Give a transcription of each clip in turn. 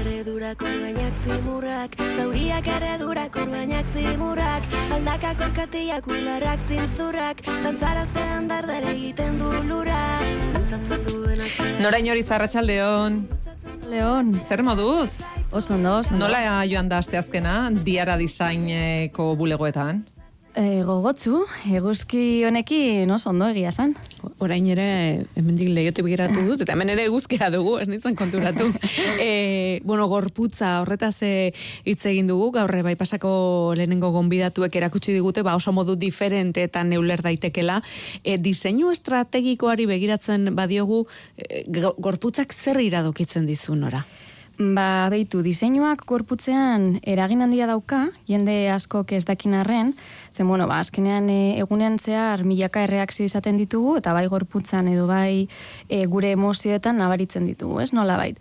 erredurak orgainak zimurrak Zauriak erredurak orgainak zimurrak Aldakak orkatiak ularrak zintzurrak Dantzaraztean dardar egiten du lura Dantzatzen duenak Norain hori zarratxal Leon. Leon, Zer moduz? oso ondo, oso. Nola joan da asteazkena diara designeko bulegoetan? E, gogotzu, eguzki honekin oso ondo egia zan. Orain ere, hemendik lehiote begiratu dut, eta hemen ere eguzkia dugu, ez nintzen konturatu. e, bueno, gorputza horretaz eh, hitz egin dugu, gaur bai pasako lehenengo gonbidatuek erakutsi digute, ba oso modu diferente eta neuler daitekela. E, diseinu estrategikoari begiratzen badiogu, e, go- gorputzak zer iradokitzen dizu nora? Ba, beitu, diseinuak gorputzean eragin handia dauka, jende askok ez dakin arren, zen, bueno, ba, azkenean e, egunean zehar milaka erreakzio izaten ditugu, eta bai gorputzan edo bai e, gure emozioetan nabaritzen ditugu, ez nola bait.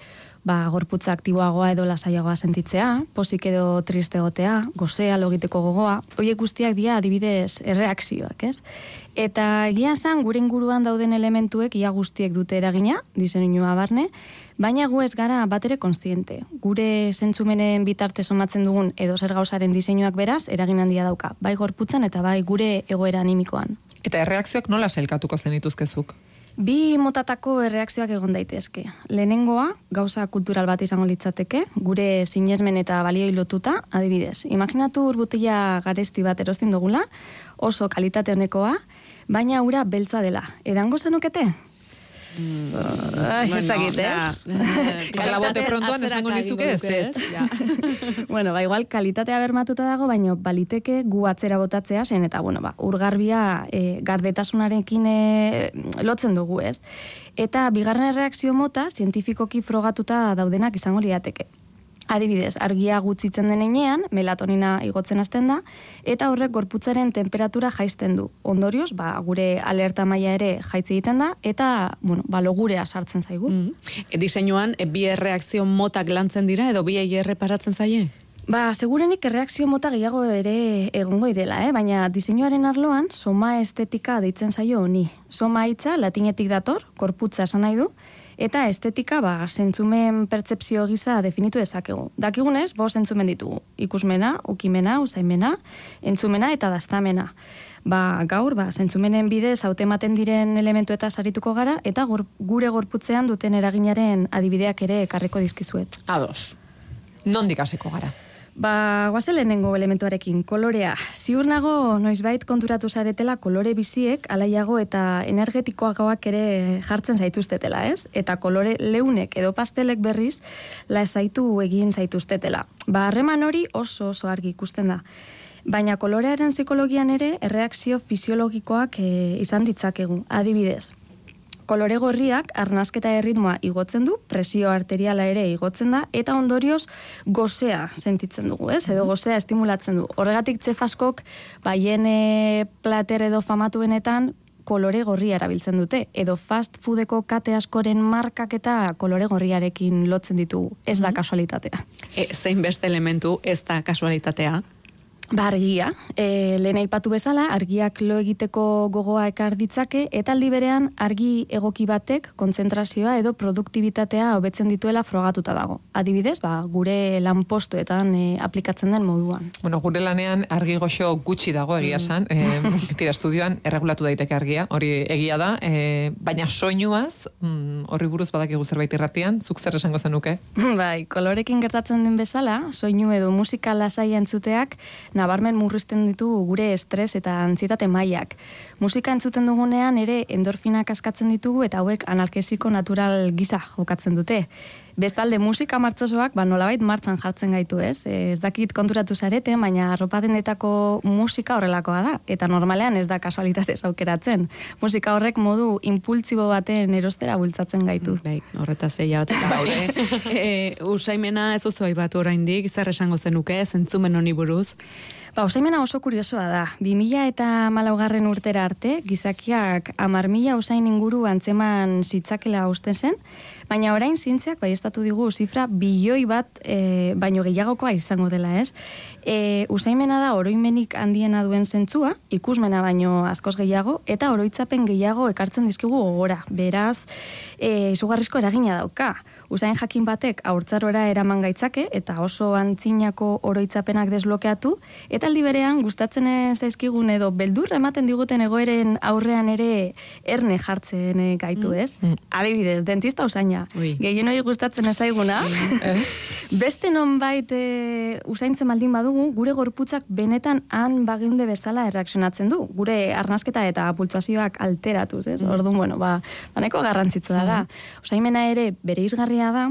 Ba, gorputza aktiboagoa edo lasaiagoa sentitzea, posik edo triste egotea, gozea, logiteko gogoa, horiek guztiak dira adibidez erreakzioak, ez? Eta egia esan gure inguruan dauden elementuek ia guztiek dute eragina, diseinua barne, baina gu ez gara batere konstiente. Gure zentzumenen bitarte somatzen dugun edo zer gauzaren diseinuak beraz, eragin handia dauka, bai gorputzan eta bai gure egoera animikoan. Eta erreakzioak nola sailkatuko zenituzkezuk? Bi motatako erreakzioak egon daitezke. Lehenengoa, gauza kultural bat izango litzateke, gure sinesmen eta balioi lotuta, adibidez. Imaginatu urbutila garesti bat erostin dugula, oso kalitate honekoa, baina ura beltza dela. Edango zenukete? Ai, ez dakit, ez? Kalabote prontoan esango nizuke ez, ez? bueno, ba, igual kalitatea bermatuta dago, baino baliteke gu atzera botatzea zen, eta, bueno, ba, urgarbia e, gardetasunarekin e, lotzen dugu, ez? Eta bigarren erreakzio mota, zientifikoki frogatuta daudenak izango liateke. Adibidez, argia gutxitzen den heinean, melatonina igotzen hasten da, eta horrek gorputzaren temperatura jaisten du. Ondorioz, ba, gure alerta maila ere jaitze egiten da, eta, bueno, ba, logurea sartzen zaigu. Mm. E, diseinuan, e, bi erreakzio motak lantzen dira, edo bi erreparatzen zaie? Ba, segurenik erreakzio mota gehiago ere egongo direla, eh? baina diseinuaren arloan soma estetika deitzen zaio honi. Soma hitza latinetik dator, korputza esan nahi du, eta estetika ba, zentzumen pertsepzio gisa definitu dezakegu. Dakigunez, bo zentzumen ditugu. Ikusmena, ukimena, usaimena, entzumena eta daztamena. Ba, gaur, ba, zentzumenen bidez hautematen diren elementu eta sarituko gara, eta gure gorputzean duten eraginaren adibideak ere ekarriko dizkizuet. Ados. Nondik hasiko gara? Ba, guazen lehenengo elementuarekin, kolorea. Ziur nago, noizbait konturatu zaretela kolore biziek, alaiago eta energetikoagoak ere jartzen zaituztetela, ez? Eta kolore leunek edo pastelek berriz, la zaitu egin zaituztetela. Ba, harreman hori oso oso argi ikusten da. Baina kolorearen psikologian ere erreakzio fisiologikoak e, izan ditzakegu. Adibidez, kolore gorriak arnasketa erritmoa igotzen du, presio arteriala ere igotzen da, eta ondorioz gozea sentitzen dugu, ez? Edo gozea estimulatzen du. Horregatik txefaskok, baien plater edo famatuenetan, kolore gorria erabiltzen dute, edo fast foodeko kate askoren markak eta kolore gorriarekin lotzen ditugu. Ez da kasualitatea. E, zein beste elementu ez da kasualitatea? Ba, argia. E, lehen aipatu bezala, argiak lo egiteko gogoa ekar ditzake, eta aldi berean argi egoki batek kontzentrazioa edo produktibitatea hobetzen dituela frogatuta dago. Adibidez, ba, gure lanpostuetan e, aplikatzen den moduan. Bueno, gure lanean argi goxo gutxi dago egia esan. E, tira, estudioan erregulatu daiteke argia, hori egia da. E, baina soinuaz, mm, horri buruz badakigu zerbait irratian, zuk zer esango zenuke? Bai, kolorekin gertatzen den bezala, soinu edo musika lasaia entzuteak nabarmen murrizten ditu gure estres eta antzietate mailak. Musika entzuten dugunean ere endorfinak askatzen ditugu eta hauek analgesiko natural gisa jokatzen dute. Bestalde musika martxosoak ba nolabait martxan jartzen gaitu, ez? E, Ez dakit konturatu zarete, baina arropa dendetako musika horrelakoa da eta normalean ez da kasualitatez aukeratzen. Musika horrek modu impultsibo baten erostera bultzatzen gaitu. Bai, horretaz eia bat daude. e, usaimena ez oso aibatu oraindik, zer esango zenuke, zentzumen honi buruz? Ba, usaimena oso kuriosoa da. 2000 eta malaugarren urtera arte, gizakiak amar mila usain inguru antzeman zitzakela usten zen, Baina orain zientziak bai estatu digu zifra bilioi bat e, baino gehiagokoa izango dela, ez? E, usaimena da oroimenik handiena duen zentzua, ikusmena baino askoz gehiago, eta oroitzapen gehiago ekartzen dizkigu gogora. Beraz, e, izugarrizko eragina dauka. Usain jakin batek haurtzarora eraman gaitzake, eta oso antzinako oroitzapenak desblokeatu, eta aldi berean gustatzen ez zaizkigun edo beldur ematen diguten egoeren aurrean ere erne jartzen eh, gaitu, ez? Adibidez, dentista usaina. Ui. Gehien hori gustatzen ezaiguna. Beste nonbait e, usaintzen baldin badugu, gure gorputzak benetan han bageunde bezala erreakzionatzen du. Gure arnasketa eta pultsazioak alteratuz, ez? Orduan, bueno, ba, baneko garrantzitsua da. Usaimena ere bere izgarria da,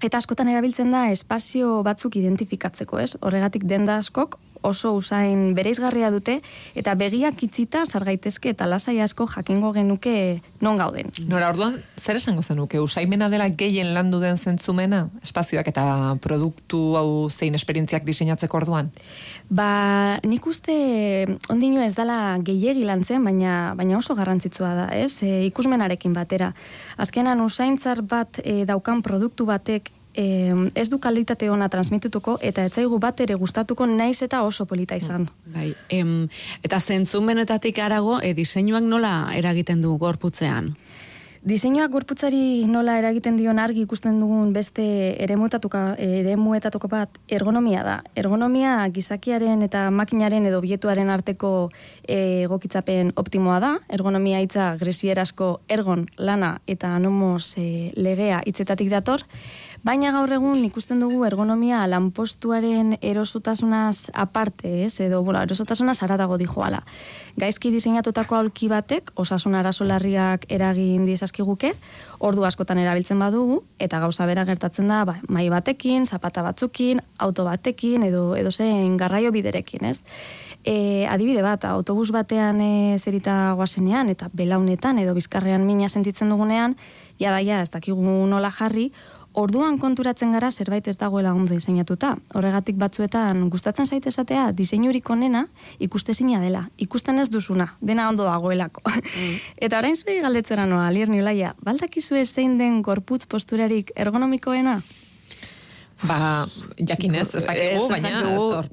Eta askotan erabiltzen da espazio batzuk identifikatzeko, ez? Horregatik denda askok oso usain bereizgarria dute eta begiak itzita sargaitezke eta lasai asko jakingo genuke non gauden. Nora, orduan, zer esango zenuke, usaimena dela gehien landu den zentzumena, espazioak eta produktu hau zein esperientziak diseinatzeko orduan? Ba, nik uste ondino ez dala gehiegi lantzen, baina, baina oso garrantzitsua da, ez? E, ikusmenarekin batera. Azkenan usaintzar bat e, daukan produktu batek e, ez du kalitate ona transmitutuko eta ez zaigu bat ere gustatuko naiz eta oso polita izan. Bai, em, eta zentzumenetatik arago, e, diseinuak nola eragiten du gorputzean? Diseinuak gorputzari nola eragiten dion argi ikusten dugun beste eremuetatuka eremuetatuko bat ergonomia da. Ergonomia gizakiaren eta makinaren edo bietuaren arteko eh, egokitzapen optimoa da. Ergonomia hitza gresierazko ergon lana eta nomos e, legea hitzetatik dator. Baina gaur egun ikusten dugu ergonomia lanpostuaren erosotasunaz aparte, ez? Edo, bueno, erosotasunaz aratago dijoala. Gaizki diseinatutako aulki batek osasun arazo larriak eragin diezazkiguke, ordu askotan erabiltzen badugu eta gauza bera gertatzen da, ba, mai batekin, zapata batzukin, auto batekin edo edo zein garraio biderekin, ez? E, adibide bat, autobus batean e, zerita goazenean eta belaunetan edo bizkarrean mina sentitzen dugunean, ja da, ja, ez dakigu nola jarri, Orduan konturatzen gara zerbait ez dagoela ondo diseinatuta. Horregatik batzuetan gustatzen zait esatea diseinurik onena ikustezina dela. Ikusten ez duzuna, dena ondo dagoelako. Eta orain zuri galdetzera noa, Lier Niulaia, baldakizu zein den gorputz posturarik ergonomikoena? Ba, jakinez, ez dakigu, baina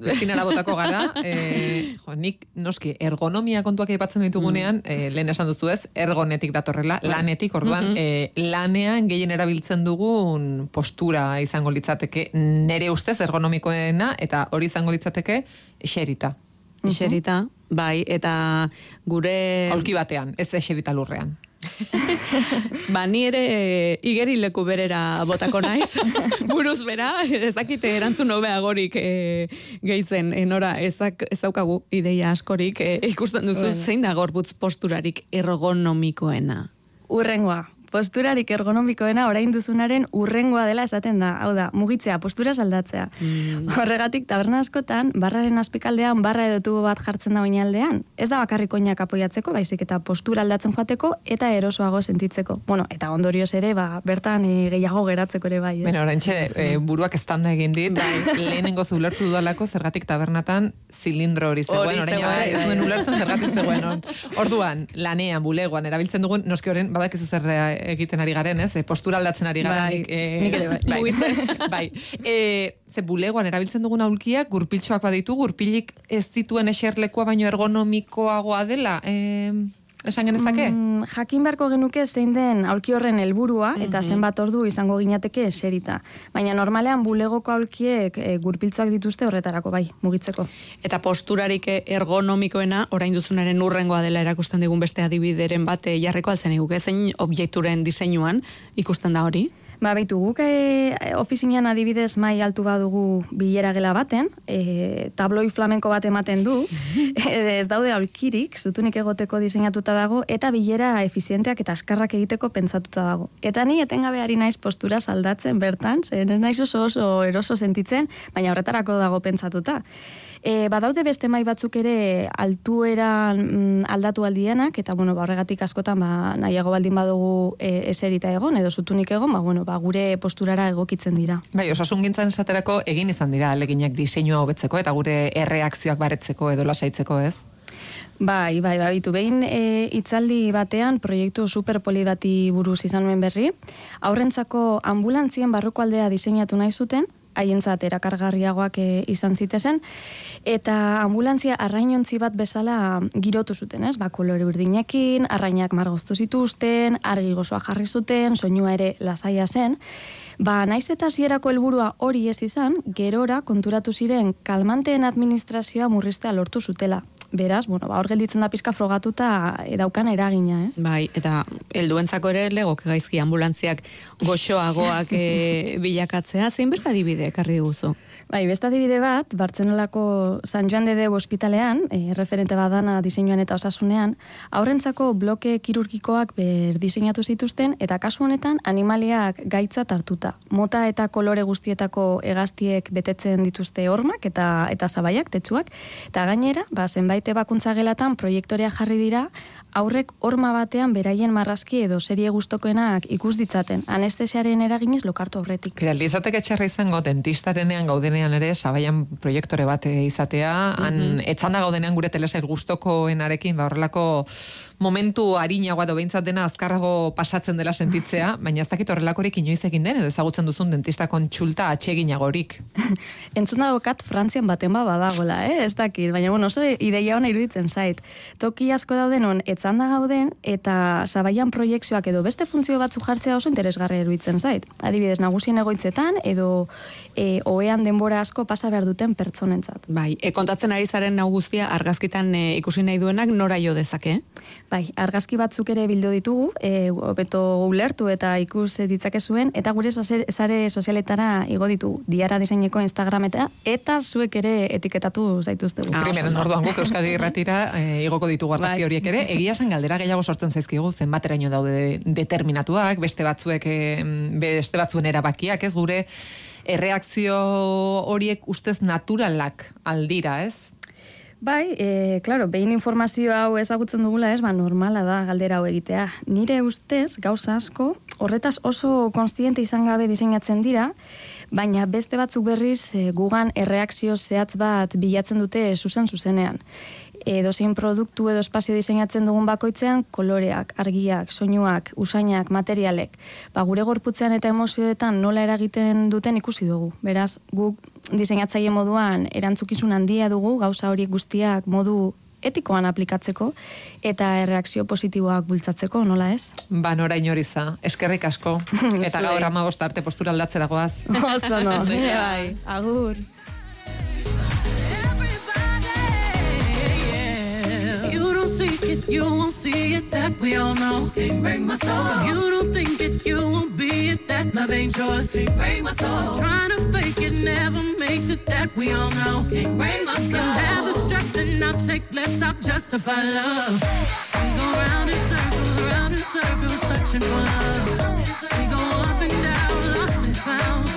pestinara botako gara. E, jo, nik, noski, ergonomia kontuak aipatzen ditugunean, e, lehen esan duzu ez, ergonetik datorrela, lanetik, orduan, e, lanean gehien erabiltzen dugun postura izango litzateke, nere ustez ergonomikoena, eta hori izango litzateke, xerita. Iserita, bai, eta gure... Aulki batean, ez eserita lurrean. Ba, ni ere e, igerileku berera botako naiz, buruz bera, ezakite erantzun hobeagorik e, gehitzen, e, nora, ezak, ez daukagu ideia askorik, e, ikusten duzu zein da gorputz posturarik ergonomikoena. Urrengoa. Posturarik ergonomikoena orain duzunaren urrengoa dela esaten da. Hau da, mugitzea, postura aldatzea. Horregatik, taberna askotan, barraren azpikaldean barra edo tubo bat jartzen da oinaldean. Ez da bakarrik oinak apoiatzeko, baizik eta postura aldatzen joateko eta erosoago sentitzeko. Bueno, eta ondorioz ere, ba, bertan e, gehiago geratzeko ere bai. ez? Bueno, oraintxe, e, buruak estanda egin dit, lehenengo zulertu dudalako zergatik tabernatan zilindro hori zegoen, orain bai, ez bai. duen ulertzen zergatik zegoen. hor. Orduan, lanean, bulegoan, erabiltzen dugun, noski horren, badakizu zer eh, egiten ari garen, ez? E, postura aldatzen ari gara. Bai, eh, bai. bai. bai. E, ze bulegoan erabiltzen dugun aulkiak, gurpiltxoak baditu, gurpilik ez dituen eserlekoa baino ergonomikoagoa dela. E, esan genezake? Mm, jakin beharko genuke zein den aulki horren helburua eta zenbat ordu izango ginateke eserita. Baina normalean bulegoko aulkiek e, gurpiltzoak dituzte horretarako bai, mugitzeko. Eta posturarik ergonomikoena, orain duzunaren urrengoa dela erakusten digun beste adibideren bate jarriko altzen iguke, zein objekturen diseinuan ikusten da hori? Ba, baitu, guk e, ofizinean adibidez mai altu badugu bilera gela baten, e, tabloi flamenko bat ematen du, e, ez daude aulkirik, zutunik egoteko diseinatuta dago, eta bilera efizienteak eta askarrak egiteko pentsatuta dago. Eta ni etengabe ari naiz postura aldatzen bertan, zen ez naiz oso oso eroso sentitzen, baina horretarako dago pentsatuta. E, badaude beste mai batzuk ere altueran mm, aldatu aldienak, eta bueno, ba, horregatik askotan ba, nahiago baldin badugu e, eserita egon, edo zutunik egon, ba, bueno, ba, gure posturara egokitzen dira. Bai, osasun gintzan esaterako egin izan dira aleginak diseinua hobetzeko eta gure erreakzioak baretzeko edo lasaitzeko, ez? Bai, bai, bai, bitu behin e, itzaldi batean proiektu superpoli bati buruz izan nuen berri. Aurrentzako ambulantzien barruko aldea diseinatu nahi zuten, haientzat erakargarriagoak e, izan zitezen, eta ambulantzia arrainontzi bat bezala girotu zuten, ez? Ba, kolore urdinekin, arrainak margoztu zituzten, argi gozoa jarri zuten, soinua ere lasaia zen, Ba, naiz eta zierako helburua hori ez izan, gerora konturatu ziren kalmanteen administrazioa murriztea lortu zutela. Beraz, bueno, ba, hor gelditzen da pizka frogatuta edaukan eragina, ez? Bai, eta helduentzako ere legok gaizki ambulantziak goxoagoak e, bilakatzea, zein beste adibide ekarri guzu? Bai, beste adibide bat, Bartzenolako San Joan de Deu ospitalean, e, referente badana diseinuan eta osasunean, aurrentzako bloke kirurgikoak ber diseinatu zituzten, eta kasu honetan animaliak gaitza hartuta. Mota eta kolore guztietako hegaztiek betetzen dituzte hormak eta eta zabaiak, tetsuak, eta gainera, ba, zenbait ebakuntza gelatan proiektorea jarri dira, aurrek horma batean beraien marrazki edo serie gustokoenak ikus ditzaten, anestesiaren eraginez lokartu aurretik. Kira, lizatek etxerra izango dentistarenean gaudenean ere, sabaian proiektore bat izatea, han mm -hmm. etzanda gaudenean gure telesail gustokoenarekin, ba horrelako momentu harinagoa edo behintzat dena azkarrago pasatzen dela sentitzea, baina ez dakit horrelakorik inoiz egin den, edo ezagutzen duzun dentista kontsulta atseginagorik. Entzun kat Frantzian baten ba badagola, eh? ez dakit, baina bueno, oso ideia hona iruditzen zait. Toki asko dauden on, etzanda gauden, eta sabaian proiektzioak edo beste funtzio batzu jartzea oso interesgarri iruditzen zait. Adibidez, nagusien egoitzetan, edo e, oean denbora asko pasa behar duten pertsonentzat. Bai, e, kontatzen ari zaren nau guztia argazkitan e, ikusi nahi duenak nora jo dezake? Bai, argazki batzuk ere bildu ditugu, e, beto ulertu eta ikus ditzake zuen, eta gure sare sozialetara igo ditu diara diseineko Instagram eta eta zuek ere etiketatu zaituzte. Ah, Primero, orduan guk Euskadi irratira e, igoko ditugu argazki bai. horiek ere, egia zen galdera gehiago sortzen zaizkigu, zenbateraino daude determinatuak, beste batzuek, beste batzuen erabakiak, ez gure erreakzio horiek ustez naturalak aldira, ez? Bai, e, claro, behin informazio hau ezagutzen dugula ez, ba, normala da galdera hau egitea. Nire ustez, gauza asko, horretaz oso konstiente izan gabe diseinatzen dira, baina beste batzuk berriz e, gugan erreakzio zehatz bat bilatzen dute zuzen zuzenean edo zein produktu edo espazio diseinatzen dugun bakoitzean koloreak, argiak, soinuak, usainak, materialek, ba, gure gorputzean eta emozioetan nola eragiten duten ikusi dugu. Beraz, guk diseinatzaile moduan erantzukizun handia dugu gauza horiek guztiak modu etikoan aplikatzeko eta erreakzio positiboak bultzatzeko, nola ez? Ba, nora inoriza, eskerrik asko. eta gaur ama arte postura aldatzera goaz. Oso no, bai, agur. Seek it, you won't see it, that we all know. Can't break my soul. If you don't think it, you won't be it, that love ain't yours. Can't break my soul. Trying to fake it never makes it, that we all know. Can't break my soul. Can have the stress and I'll take less, I'll justify love. We go round in circles, round in circles, searching for love. We go up and down, lost and found.